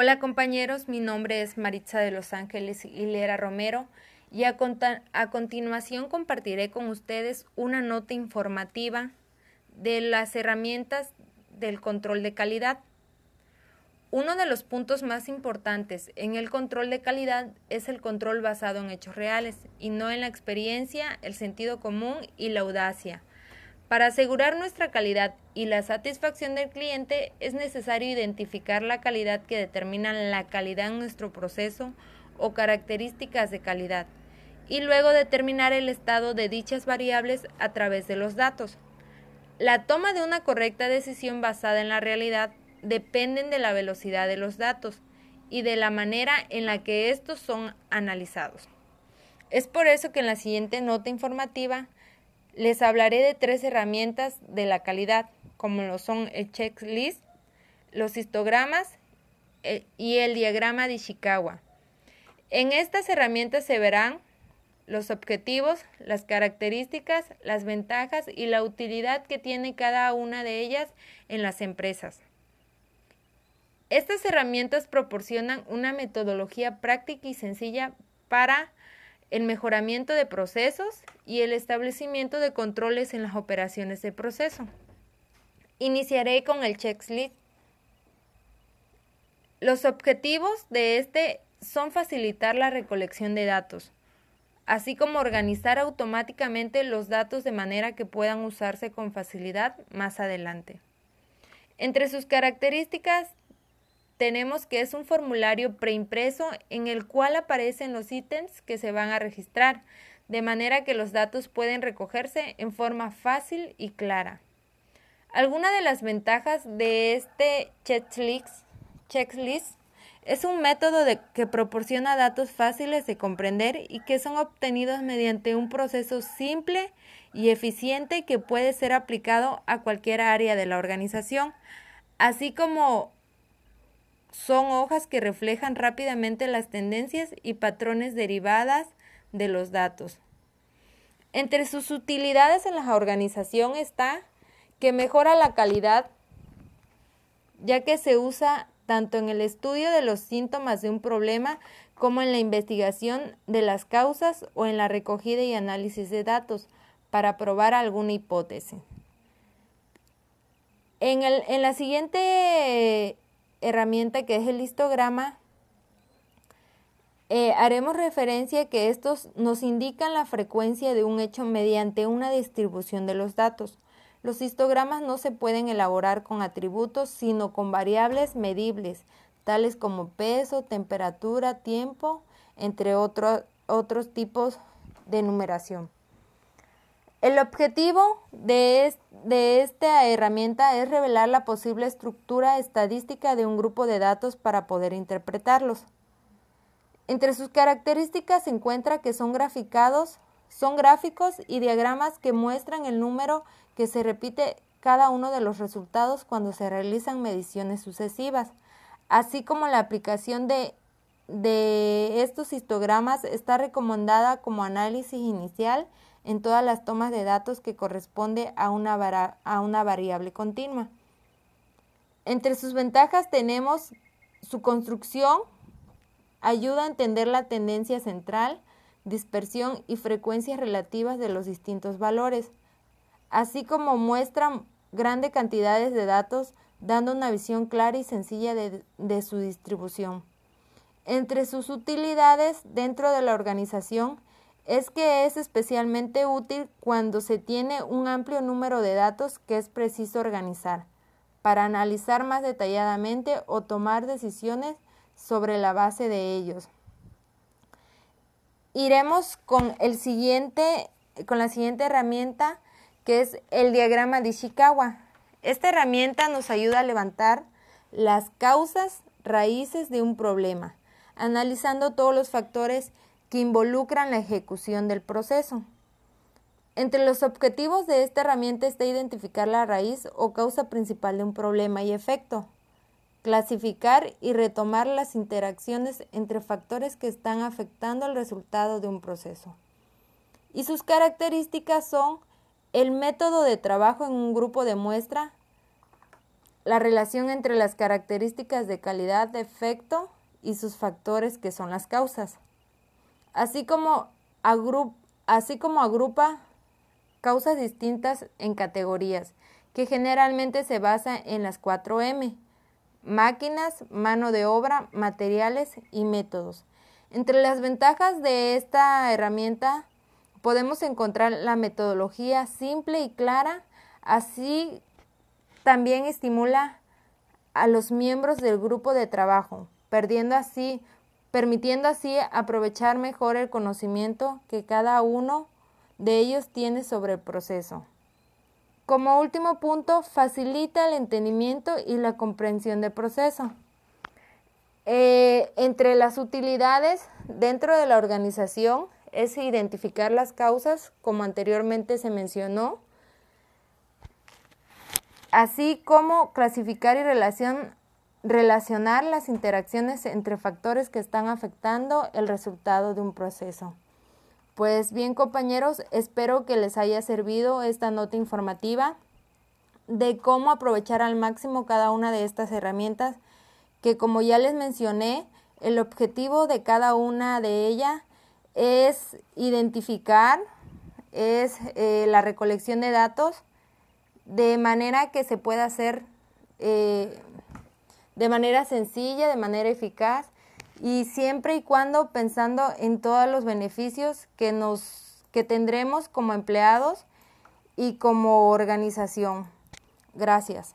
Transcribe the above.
Hola compañeros, mi nombre es Maritza de Los Ángeles Hilera Romero y a, a, continuación compartiré con ustedes una nota informativa de las herramientas del control de calidad. Uno de los puntos más importantes en el control de calidad es el control basado en hechos reales y no en la experiencia, el sentido común y la audacia. Para asegurar nuestra calidad y la satisfacción del cliente es necesario identificar la calidad que determina la calidad en nuestro proceso o características de calidad y luego determinar el estado de dichas variables a través de los datos. La toma de una correcta decisión basada en la realidad dependen de la velocidad de los datos y de la manera en la que estos son analizados. Es por eso que en la siguiente nota informativa les hablaré de tres herramientas de la calidad, como lo son el checklist, los histogramas eh, y el diagrama de Ishikawa. En estas herramientas se verán los objetivos, las características, las ventajas y la utilidad que tiene cada una de ellas en las empresas. Estas herramientas proporcionan una metodología práctica y sencilla para el mejoramiento de procesos y el establecimiento de controles en las operaciones de proceso. Iniciaré con el checklist. Los objetivos de este son facilitar la recolección de datos, así como organizar automáticamente los datos de manera que puedan usarse con facilidad más adelante. Entre sus características tenemos que es un formulario preimpreso en el cual aparecen los ítems que se van a registrar, de manera que los datos pueden recogerse en forma fácil y clara. Algunas de las ventajas de este checklist, es un método que proporciona datos fáciles de comprender y que son obtenidos mediante un proceso simple y eficiente que puede ser aplicado a cualquier área de la organización, así como son hojas que reflejan rápidamente las tendencias y patrones derivadas de los datos. Entre sus utilidades en la organización está que mejora la calidad, ya que se usa tanto en el estudio de los síntomas de un problema como en la investigación de las causas o en la recogida y análisis de datos para probar alguna hipótesis. En, el, en la siguiente herramienta que es el histograma, eh, haremos referencia que estos nos indican la frecuencia de un hecho mediante una distribución de los datos. Los histogramas no se pueden elaborar con atributos, sino con variables medibles, tales como peso, temperatura, tiempo, entre otros tipos de numeración. El objetivo de, esta herramienta es revelar la posible estructura estadística de un grupo de datos para poder interpretarlos. Entre sus características se encuentra que son graficados, son gráficos y diagramas que muestran el número que se repite cada uno de los resultados cuando se realizan mediciones sucesivas, así como la aplicación de, de estos histogramas está recomendada como análisis inicial en todas las tomas de datos que corresponde a una, a una variable continua. Entre sus ventajas tenemos su construcción, ayuda a entender la tendencia central, dispersión y frecuencias relativas de los distintos valores, así como muestra grandes cantidades de datos dando una visión clara y sencilla de, de su distribución. Entre sus utilidades dentro de la organización es que es especialmente útil cuando se tiene un amplio número de datos que es preciso organizar para analizar más detalladamente o tomar decisiones sobre la base de ellos. Iremos con el siguiente con la siguiente herramienta que es el diagrama de Ishikawa. Esta herramienta nos ayuda a levantar las causas raíces de un problema, analizando todos los factores que involucran la ejecución del proceso. Entre los objetivos de esta herramienta está identificar la raíz o causa principal de un problema y efecto, clasificar y retomar las interacciones entre factores que están afectando el resultado de un proceso. Y sus características son el método de trabajo en un grupo de muestra, la relación entre las características de calidad de efecto y sus factores que son las causas, así como, así como agrupa causas distintas en categorías, que generalmente se basa en las 4M, máquinas, mano de obra, materiales y métodos. Entre las ventajas de esta herramienta podemos encontrar la metodología simple y clara, así también estimula a los miembros del grupo de trabajo, perdiendo así, permitiendo así aprovechar mejor el conocimiento que cada uno de ellos tiene sobre el proceso. Como último punto, facilita el entendimiento y la comprensión del proceso. Eh, entre las utilidades dentro de la organización es identificar las causas, como anteriormente se mencionó, así como clasificar y relacionar las interacciones entre factores que están afectando el resultado de un proceso. Pues bien compañeros, espero que les haya servido esta nota informativa de cómo aprovechar al máximo cada una de estas herramientas que como ya les mencioné, el objetivo de cada una de ellas es identificar, es eh, la recolección de datos de manera que se pueda hacer eh, de manera sencilla, de manera eficaz y siempre y cuando pensando en todos los beneficios que nos que tendremos como empleados y como organización. Gracias.